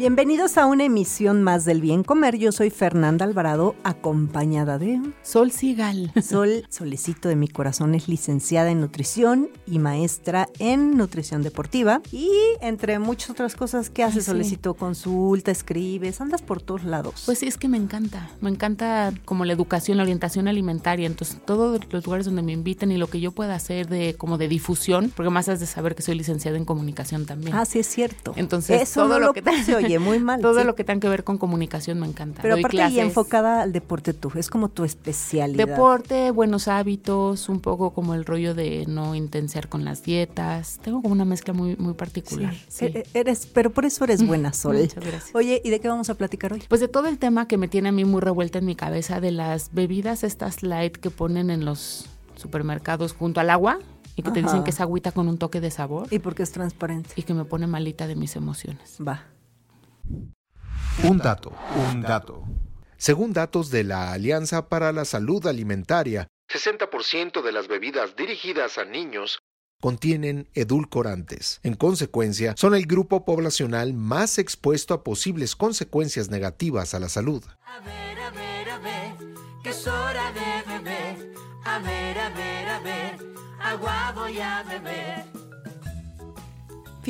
Bienvenidos a una emisión más del Bien Comer. Yo soy Fernanda Alvarado, acompañada de Sol Sigal. Sol, solecito de mi corazón, es licenciada en nutrición y maestra en nutrición deportiva. Y entre muchas otras cosas que hace sí. Solecito, consulta, escribes, andas por todos lados. Pues sí, es que me encanta. Me encanta como la educación, la orientación alimentaria. Entonces, todos los lugares donde me inviten y lo que yo pueda hacer de como de difusión, porque más has de saber que soy licenciada en comunicación también. ah, sí es cierto. Entonces, eso todo no lo lo que se oye muy mal. Todo sí. lo que tenga que ver con comunicación me encanta. Pero Doy aparte y enfocada al deporte tú, es como tu especialidad. Deporte, buenos hábitos, un poco como el rollo de no intensiar con las dietas. Tengo como una mezcla muy, muy particular. Sí, sí. e- Eres, pero por eso eres buena, Sol. Muchas gracias. Oye, ¿y de qué vamos a platicar hoy? Pues de todo el tema que me tiene a mí muy revuelta en mi cabeza de las bebidas estas light que ponen en los supermercados junto al agua y que te dicen que es agüita con un toque de sabor Y porque es transparente. y que me pone malita de mis emociones. Va. Un dato, un dato. Según datos de la Alianza para la Salud Alimentaria, 60% de las bebidas dirigidas a niños contienen edulcorantes. En consecuencia, son el grupo poblacional más expuesto a posibles consecuencias negativas a la salud. A ver, a ver, a ver, es hora de beber. A ver, a ver, a ver, agua voy a beber.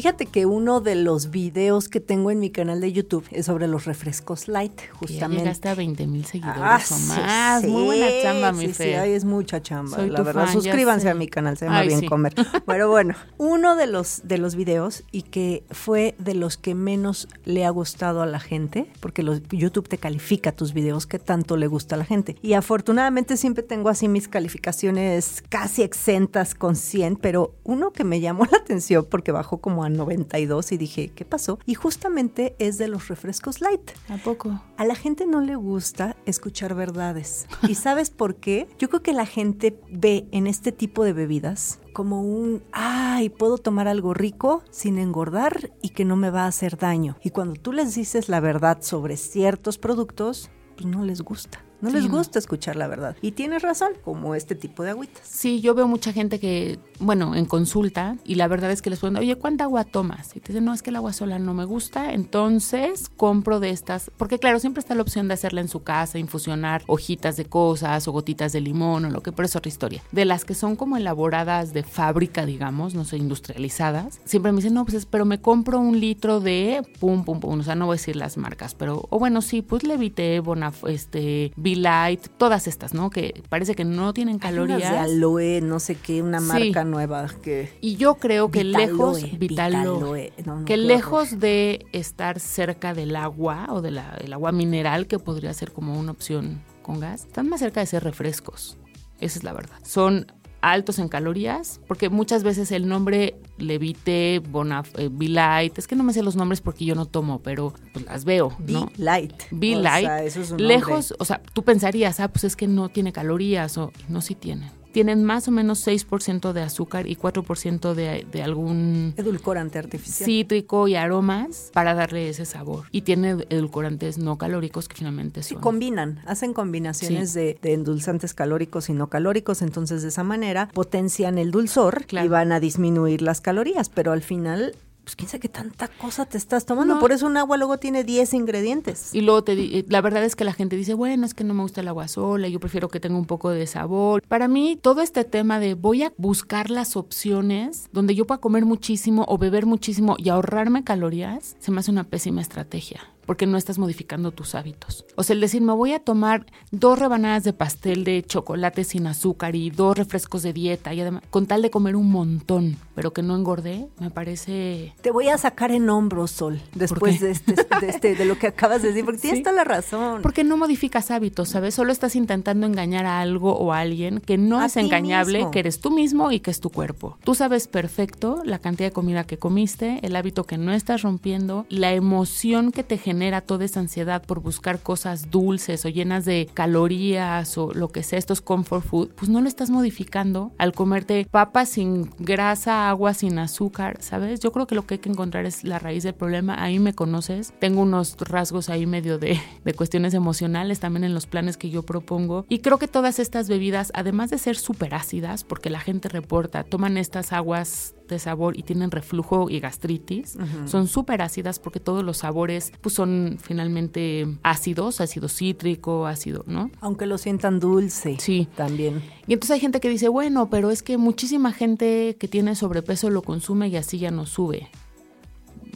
Fíjate que uno de los videos que tengo en mi canal de YouTube es sobre los refrescos light, Que ya justamente. llegaste a 20 mil seguidores Ah, o sí, más. sí, Muy buena chamba, mi sí, sí, Fer. ay, es mucha chamba, Soy la verdad. fan, Suscríbanse a mi canal, se llama Ay, Bien sí. Comer. Pero bueno, uno de los, de los videos y que fue de los que menos le ha gustado a la gente, porque los, YouTube te califica tus videos que tanto le gusta a la gente. Y afortunadamente siempre tengo así mis calificaciones casi exentas con 100, pero uno que me llamó la atención porque bajó como a 92 y dije, ¿qué pasó? Y justamente es de los refrescos light. ¿A poco? A la gente no le gusta escuchar verdades. ¿Y sabes por qué? Yo creo que la gente ve en este tipo de bebidas como un, ay, puedo tomar algo rico sin engordar y que no me va a hacer daño. Y cuando tú les dices la verdad sobre ciertos productos, pues no les gusta. No Sí, les no. gusta escuchar la verdad. Y tienes razón, como este tipo de agüitas. Sí, yo veo mucha gente que, bueno, en consulta, y la verdad es que les pregunto, oye, ¿cuánta agua tomas? Y te dicen, no, es que el agua sola no me gusta, entonces compro de estas, porque claro, siempre está la opción de hacerla en su casa, infusionar hojitas de cosas o gotitas de limón o lo que, pero es otra historia. De las que son como elaboradas de fábrica, digamos, no sé, industrializadas, siempre me dicen, no, pues, es- pero me compro un litro de pum, pum, pum, o sea, no voy a decir las marcas, pero, o bueno, sí, pues Levité, Bonaf, este, Light, todas estas, ¿no? Que parece que no tienen Hay unas calorías. de aloe, no sé qué, una Sí. marca nueva que... Y yo creo que Vitaloe, lejos, Vitaloe, Vitaloe, no, no, que lejos de estar cerca del agua o del agua mineral, que podría ser como una opción con gas, están más cerca de ser refrescos. Esa es la verdad. Son altos en calorías, porque muchas veces el nombre Levite, Bonaf, eh, Be Light, es que no me sé los nombres porque yo no tomo, pero pues las veo, Be ¿no? Light. Be O Light, sea, eso es un lejos, o sea, tú pensarías, ah, pues es que no tiene calorías, o no, sí tienen. Tienen más o menos 6% de azúcar y 4% de, de algún Edulcorante artificial. cítrico y aromas para darle ese sabor. Y tiene edulcorantes no calóricos que finalmente Sí, son. combinan, hacen combinaciones Sí. de, de endulzantes calóricos y no calóricos, entonces de esa manera potencian el dulzor Claro. y van a disminuir las calorías, pero al final, pues quién sabe qué tanta cosa te estás tomando. No. Por eso un agua luego tiene 10 ingredientes. Y luego te di- eh, la verdad es que la gente dice, bueno, es que no me gusta el agua sola, yo prefiero que tenga un poco de sabor. Para mí, todo este tema de voy a buscar las opciones donde yo pueda comer muchísimo o beber muchísimo y ahorrarme calorías, se me hace una pésima estrategia. Porque no estás modificando tus hábitos. O sea, el decir, me voy a tomar dos rebanadas de pastel de chocolate sin azúcar y dos refrescos de dieta y además, con tal de comer un montón, pero que no engordé, me parece... Te voy a sacar en hombros, Sol, después de, este, de, este, de lo que acabas de decir, porque tienes toda la razón. Porque no modificas hábitos, ¿sabes? Solo estás intentando engañar a algo o a alguien que no A es engañable, mismo. que eres tú mismo y que es tu cuerpo. Tú sabes perfecto la cantidad de comida que comiste, el hábito que no estás rompiendo, la emoción que te genera toda esa ansiedad por buscar cosas dulces o llenas de calorías o lo que sea, estos comfort food, pues no lo estás modificando al comerte papas sin grasa, agua sin azúcar, ¿sabes? Yo creo que lo que hay que encontrar es la raíz del problema. Ahí me conoces. Tengo unos rasgos ahí medio de, de cuestiones emocionales también en los planes que yo propongo. Y creo que todas estas bebidas, además de ser súper ácidas, porque la gente reporta, toman estas aguas de sabor y tienen reflujo y gastritis, son súper ácidas porque todos los sabores pues son finalmente ácidos, ácido cítrico, ácido, ¿no? Aunque lo sientan dulce. Sí. También. Y entonces hay gente que dice, bueno, pero es que muchísima gente que tiene sobrepeso lo consume y así ya no sube.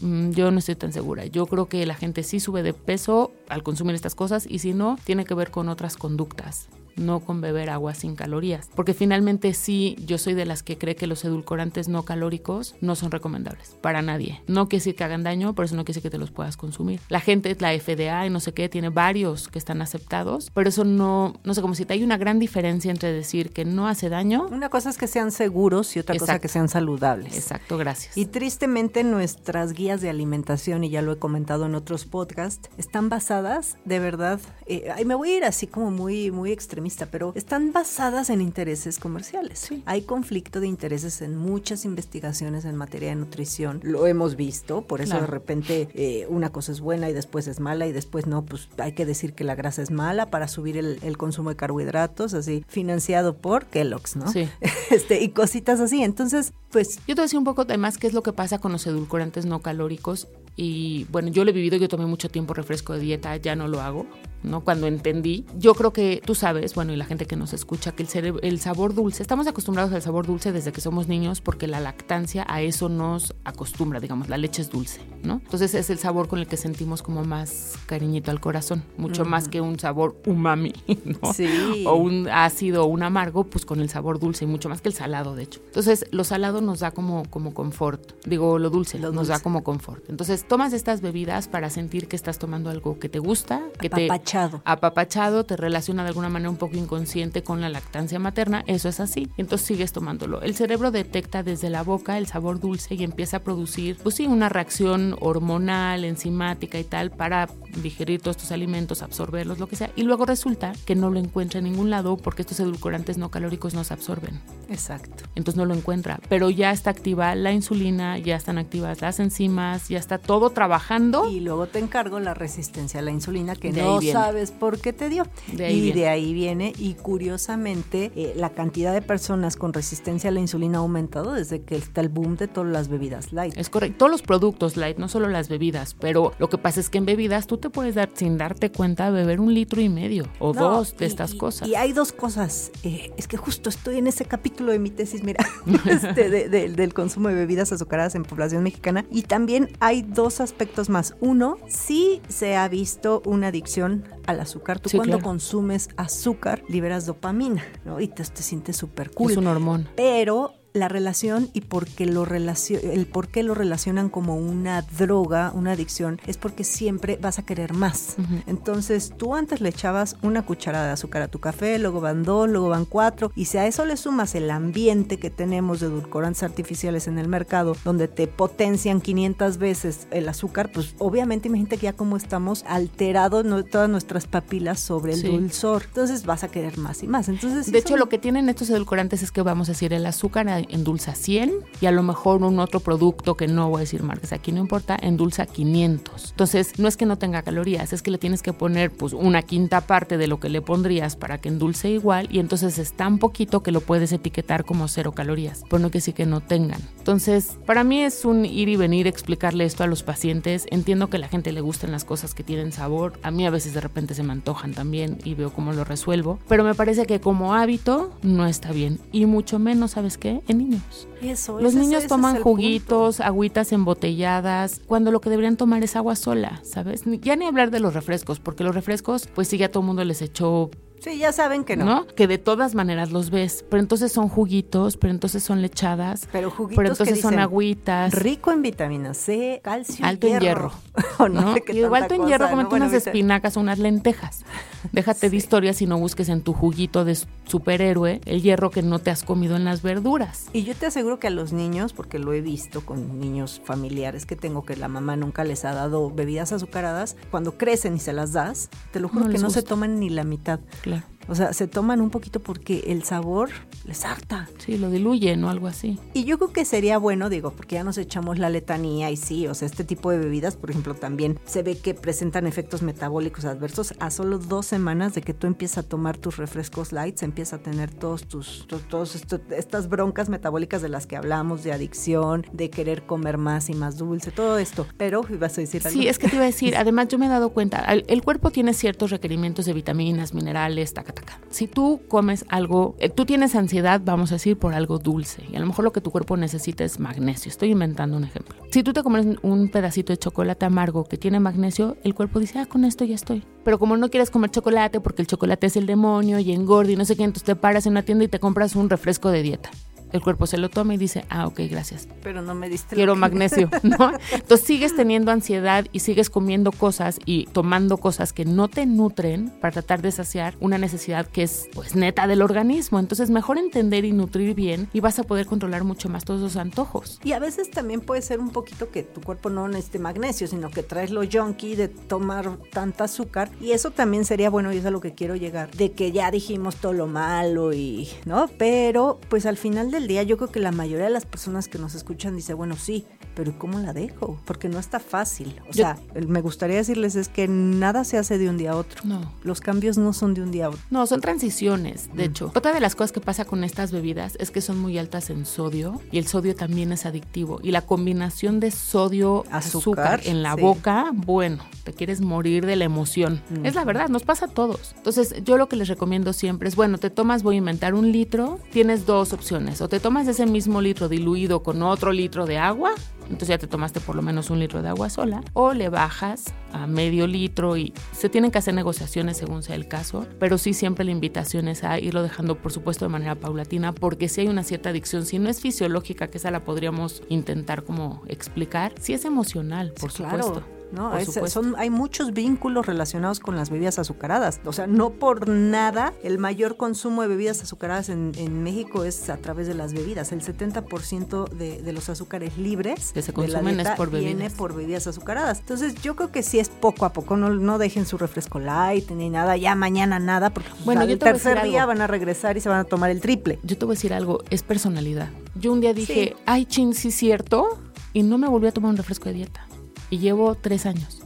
Mm, Yo no estoy tan segura. Yo creo que la gente sí sube de peso al consumir estas cosas y si no, tiene que ver con otras conductas, no con beber agua sin calorías. Porque finalmente sí, yo soy de las que cree que los edulcorantes no calóricos no son recomendables para nadie. No quiere decir que hagan daño, pero eso no quiere decir que te los puedas consumir. La gente, la FDA y no sé qué, tiene varios que están aceptados, pero eso no, no sé cómo si hay una gran diferencia entre decir que no hace daño. Una cosa es que sean seguros y otra cosa que sean saludables. Exacto, gracias. Y tristemente nuestras guías de alimentación, y ya lo he comentado en otros podcasts, están basadas, de verdad, eh, ay, me voy a ir así como muy, muy extremista, pero están basadas en intereses comerciales. Hay conflicto de intereses en muchas investigaciones en materia de nutrición, lo hemos visto, por eso Claro. de repente eh, una cosa es buena y después es mala y después no, pues hay que decir que la grasa es mala para subir el, el consumo de carbohidratos, así, financiado por Kellogg's, ¿no? Sí. Este, y cositas así. Entonces, pues Yo te voy a decir un poco además qué es lo que pasa con los edulcorantes no calóricos. Y bueno, yo lo he vivido, yo tomé mucho tiempo refresco de dieta, ya no lo hago, ¿no? Cuando entendí, yo creo que tú sabes, bueno, y la gente que nos escucha, que el, el sabor dulce, estamos acostumbrados al sabor dulce desde que somos niños porque la lactancia a eso nos acostumbra, digamos, la leche es dulce, ¿no? Entonces es el sabor con el que sentimos como más cariñito al corazón, mucho más que un sabor umami, ¿no? Sí. O un ácido o un amargo, pues con el sabor dulce y mucho más que el salado, de hecho. Entonces, lo salado nos da como, como confort. Digo, lo dulce Lo nos da como confort. Entonces, tomas estas bebidas para sentir que estás tomando algo que te gusta, que Apapachado. te apapachado, te relaciona de alguna manera un poco inconsciente con la lactancia materna, eso es así. Entonces sigues tomándolo. El cerebro detecta desde la boca el sabor dulce y empieza a producir, pues sí, una reacción hormonal, enzimática y tal para digerir todos estos alimentos, absorberlos, lo que sea. Y luego resulta que no lo encuentra en ningún lado porque estos edulcorantes no calóricos no se absorben. Exacto. Entonces no lo encuentra. Pero ya está activa la insulina, ya están activas las enzimas, ya está todo trabajando. Y luego te encargo la resistencia a la insulina que De no sabes por qué te dio. De y viene. de ahí viene. Y curiosamente, eh, la cantidad de personas con resistencia a la insulina ha aumentado desde que está el boom de todas las bebidas light. Es correcto. Todos los productos light, no solo las bebidas, pero lo que pasa es que en bebidas tú te puedes dar, sin darte cuenta, beber un litro y medio o No, dos de y- estas cosas. Y hay dos cosas. eh, es que justo estoy en ese capítulo de mi tesis, mira, este, de- de- del consumo de bebidas azucaradas en población mexicana. Y también hay dos aspectos más. Uno, sí se ha visto una adicción al azúcar. Tú Sí, cuando claro. consumes azúcar liberas dopamina, ¿no? Y te, te sientes súper cool. Es un hormón. Pero la relación y por qué lo relacio- el por qué lo relacionan como una droga, una adicción, es porque siempre vas a querer más. Entonces tú antes le echabas una cucharada de azúcar a tu café, luego van dos, luego van cuatro, y si a eso le sumas el ambiente que tenemos de edulcorantes artificiales en el mercado, donde te potencian 500 veces el azúcar, pues obviamente imagínate que ya como estamos alterados no- todas nuestras papilas sobre el Sí. dulzor. Entonces vas a querer más y más. Entonces, De hecho, lo que tienen estos edulcorantes es que vamos a decir el azúcar endulza 100 y a lo mejor un otro producto que no voy a decir marcas aquí no importa, endulza 500. Entonces, no es que no tenga calorías, es que le tienes que poner pues una quinta parte de lo que le pondrías para que endulce igual y entonces es tan poquito que lo puedes etiquetar como cero calorías, por no que sí que no tengan. Entonces, para mí es un ir y venir explicarle esto a los pacientes. Entiendo que a la gente le gustan las cosas que tienen sabor. A mí a veces de repente se me antojan también y veo cómo lo resuelvo. Pero me parece que como hábito no está bien. Y mucho menos, ¿sabes qué? Niños. Eso, Los ese niños ese toman juguitos, agüitas embotelladas, cuando lo que deberían tomar es agua sola, ¿sabes? Ya ni hablar de los refrescos, porque los refrescos, pues sí, ya todo el mundo les echó punto. Sí, ya saben que no. ¿no? Que de todas maneras los ves, pero entonces son juguitos, pero entonces son lechadas, Pero juguitos pero entonces que son agüitas. Rico en vitamina C, calcio, Alto en hierro. O no ¿no? sé Y igual alto en hierro, unas Bueno, vita- espinacas o unas lentejas. Déjate de historias y no busques en tu juguito de superhéroe el hierro que no te has comido en las verduras. Y yo te aseguro que a los niños, porque lo he visto con niños familiares que tengo que la mamá nunca les ha dado bebidas azucaradas, cuando crecen y se las das, te lo juro No que no se toman ni la mitad. Claro. O sea, se toman un poquito porque el sabor les harta. Sí, lo diluyen o algo así. Y yo creo que sería bueno, digo, porque ya nos echamos la letanía y sí, o sea, este tipo de bebidas, por ejemplo, también se ve que presentan efectos metabólicos adversos a solo dos semanas de que tú empiezas a tomar tus refrescos lights, empiezas a tener todos tus, to- todos estas broncas metabólicas de las que hablamos, de adicción, de querer comer más y más dulce, todo esto. Pero, ibas a decir algo. Sí, es que te iba a decir, además yo me he dado cuenta, el, el cuerpo tiene ciertos requerimientos de vitaminas, minerales, taca, Si tú comes algo, eh, tú tienes ansiedad, vamos a decir, por algo dulce, y a lo mejor lo que tu cuerpo necesita es magnesio. Estoy inventando un ejemplo. Si tú te comes un pedacito de chocolate amargo que tiene magnesio, el cuerpo dice, ah, con esto ya estoy. Pero como no quieres comer chocolate porque el chocolate es el demonio y engorda y no sé qué, entonces te paras en una tienda y te compras un refresco de dieta. El cuerpo se lo toma y dice, ah, ok, gracias Pero no me diste quiero magnesio, ¿no? Entonces sigues teniendo ansiedad y sigues comiendo cosas y tomando cosas que no te nutren para tratar de saciar una necesidad que es pues neta del organismo. Entonces mejor entender y nutrir bien y vas a poder controlar mucho más todos esos antojos. Y a veces también puede ser un poquito que tu cuerpo no necesite magnesio, sino que traes lo junkie de tomar tanta azúcar. Y eso también sería bueno, y es a lo que quiero llegar, de que ya dijimos todo lo malo y, ¿no? Pero pues al final del día yo creo que la mayoría de las personas que nos escuchan dice, bueno, sí, pero ¿cómo la dejo? Porque no está fácil. O Yo- sea, me gustaría decirles es que nada se hace de un día a otro. No. Los cambios no son de un día a otro. No, son transiciones, de hecho. Otra de las cosas que pasa con estas bebidas es que son muy altas en sodio y el sodio también es adictivo. Y la combinación de sodio, Azúcar, azúcar, en la sí. boca, bueno, te quieres morir de la emoción. Es la verdad, nos pasa a todos. Entonces, yo lo que les recomiendo siempre es, bueno, te tomas, voy a inventar un litro, tienes dos opciones. O te tomas ese mismo litro diluido con otro litro de agua, entonces ya te tomaste por lo menos un litro de agua sola, o le bajas a medio litro y se tienen que hacer negociaciones según sea el caso, pero sí siempre la invitación es a irlo dejando, por supuesto, de manera paulatina, porque si hay una cierta adicción, si no es fisiológica, que esa la podríamos intentar como explicar, si es emocional, por Sí, supuesto. ¿No? Es- son, hay muchos vínculos relacionados con las bebidas azucaradas. O sea, no por nada el mayor consumo de bebidas azucaradas en, en México es a través de las bebidas. El 70% de, de los azúcares libres Que se de la consumen es por viene bebidas. por bebidas azucaradas. Entonces yo creo que sí es poco a poco. No, no dejen su refresco light ni nada. Ya mañana nada porque Bueno, al tercer día algo. van a regresar y se van a tomar el triple. Yo te voy a decir algo, es personalidad. Yo un día dije, Sí. ay, chin, sí, cierto, y no me volví a tomar un refresco de dieta. Y llevo tres años.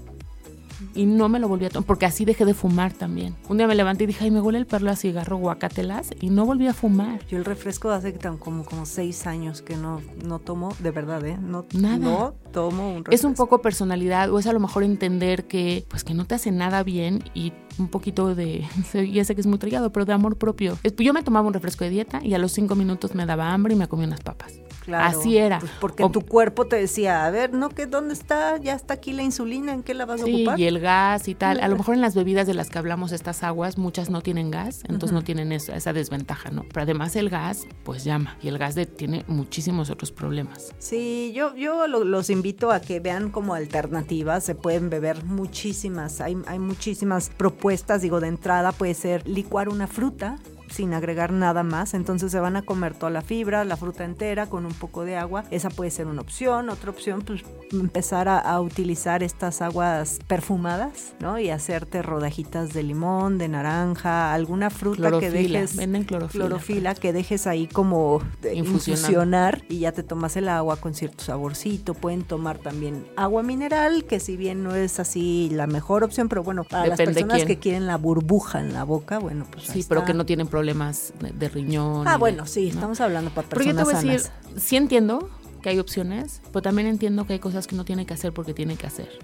Y no me lo volví a tomar, porque así dejé de fumar también. Un día me levanté y dije, ay, me huele el perro a cigarro, guacatelas, y no volví a fumar. Yo el refresco hace tan como, como seis años que no, no tomo, de verdad, ¿eh? No, Nada. no tomo un refresco. Es un poco personalidad, o es a lo mejor entender que, pues, que no te hace nada bien y un poquito de, ya sé que es muy trillado, pero de amor propio. Yo me tomaba un refresco de dieta y a los cinco minutos me daba hambre y me comía unas papas. Claro, Así era. pues porque O- tu cuerpo te decía, a ver, ¿no? que ¿Dónde está? Ya está aquí la insulina, ¿en qué la vas a Sí, ocupar? y el gas y tal. A lo mejor en las bebidas de las que hablamos, estas aguas, muchas no tienen gas, entonces no tienen esa, esa desventaja, ¿no? Pero además el gas, pues llama. Y el gas de- tiene muchísimos otros problemas. Sí, yo, yo lo- los invito a que vean como alternativas, se pueden beber muchísimas, hay, hay muchísimas propuestas, digo, de entrada puede ser licuar una fruta sin agregar nada más, entonces se van a comer toda la fibra, la fruta entera con un poco de agua, esa puede ser una opción, otra opción pues empezar a, a utilizar estas aguas perfumadas, ¿no? Y hacerte rodajitas de limón, de naranja, alguna fruta que dejes venden clorofila. clorofila que dejes ahí como Infusionando. infusionar y ya te tomas el agua con cierto saborcito. Pueden tomar también agua mineral, que si bien no es así la mejor opción, pero bueno, para Depende las personas que quieren la burbuja en la boca, bueno, pues ahí Sí, pero está. que no tienen problemas de, de riñón. Ah, bueno, sí, ¿no? estamos hablando para Pero yo te personas voy a decir, sanas. sí entiendo que hay opciones, pero también entiendo que hay cosas que no tiene que hacer porque tiene que hacer.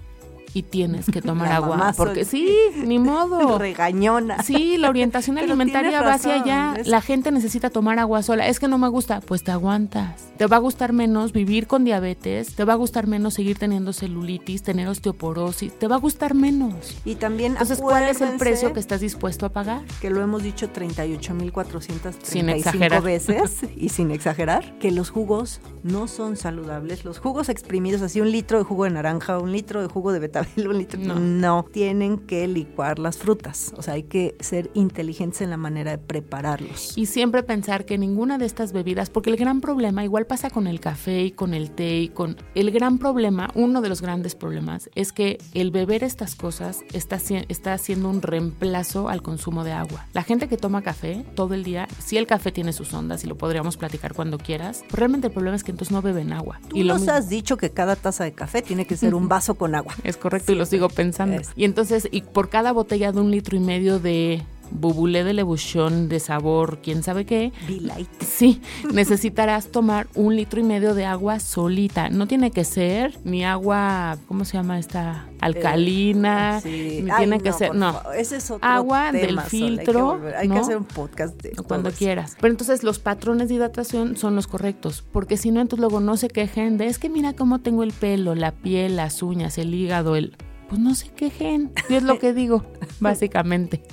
Y tienes que tomar La agua. Porque sí, ni modo. Regañona. Sí, la orientación Pero alimentaria va hacia allá. es- La gente necesita tomar agua sola. Es que no me gusta, pues te aguantas. Te va a gustar menos vivir con diabetes, te va a gustar menos seguir teniendo celulitis, tener osteoporosis, te va a gustar menos. Y también Entonces, ¿cuál es el precio que estás dispuesto a pagar? que lo hemos dicho 38.435 exagerar. veces y sin exagerar, que los jugos no son saludables. Los jugos exprimidos, así un litro de jugo de naranja, un litro de jugo de betabel, No. no. tienen que licuar las frutas. O sea, hay que ser inteligentes en la manera de prepararlos. Y siempre pensar que ninguna de estas bebidas, porque el gran problema, igual pasa con el café y con el té y con... El gran problema, uno de los grandes problemas, es que el beber estas cosas está, haci- está haciendo un reemplazo al consumo de agua. La gente que toma café todo el día, si el café tiene sus ondas y lo podríamos platicar cuando quieras, pues realmente el problema es que entonces no beben agua. Tú y nos has dicho que cada taza de café tiene que ser un vaso con agua. Es correcto y lo sigo pensando. Es. Y entonces, y por cada botella de un litro y medio de bubulé de lebuchón de sabor, quién sabe qué, Be light. Sí, necesitarás tomar un litro y medio de agua solita. No tiene que ser ni agua, ¿cómo se llama esta? Alcalina. Sí. Ni Ay, tiene que ser, no. Ese es otro Agua tema, del Sol, hay que filtro, volver- Hay que, hacer un podcast de cuando eso. quieras. Pero entonces los patrones de hidratación son los correctos, porque si no, entonces luego no se quejen de es que mira cómo tengo el pelo, la piel, las uñas, el hígado, el... Pues no se quejen, yo es lo que digo, básicamente.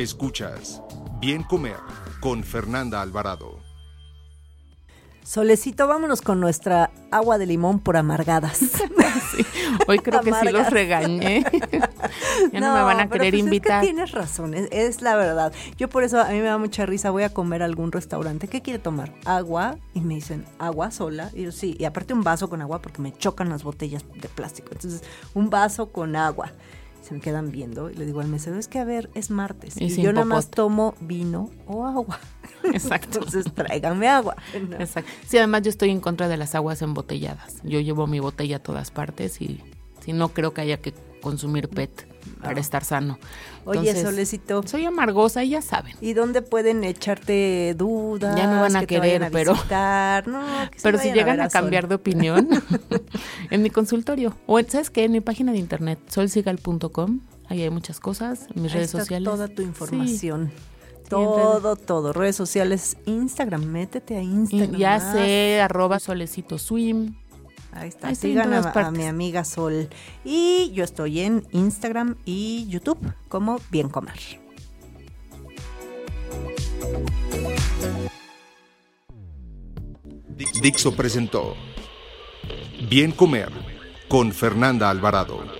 Escuchas Bien Comer con Fernanda Alvarado. Solecito, vámonos con nuestra agua de limón por amargadas. Sí, Hoy creo que sí los regañé. ya no, me van a pero querer pues invitar. Es que tienes razón, es, es la verdad. Yo por eso a mí me da mucha risa, voy a comer a algún restaurante. ¿Qué quiere tomar? Agua. Y me dicen, agua sola. Y yo sí, y aparte un vaso con agua porque me chocan las botellas de plástico. Entonces, un vaso con agua. Se me quedan viendo y le digo al mesero, es que a ver, es martes. Y yo nada más tomo vino o agua. Exacto. Entonces, tráiganme agua. ¿no? Exacto. Sí, además yo estoy en contra de las aguas embotelladas. Yo llevo mi botella a todas partes y si no creo que haya que consumir PET para estar sano. Oye, Solecito. Soy amargosa y ya saben. ¿Y dónde pueden echarte dudas? Ya no van a que te querer, vayan a pero-? No, que Pero si llegan a cambiar Sol. de opinión, en mi consultorio. O en- ¿sabes qué? En mi página de internet, solsigal.com. Ahí hay muchas cosas, en mis Ahí redes está sociales. Toda tu información. Sí, todo, todo. Redes sociales, Instagram, métete a Instagram. ya ah, sé, arroba solecito swim. Ahí está. ahí Sigan a, todas a mi amiga Sol. Y yo estoy en Instagram y YouTube como Bien Comer. Dixo presentó Bien Comer con Fernanda Alvarado.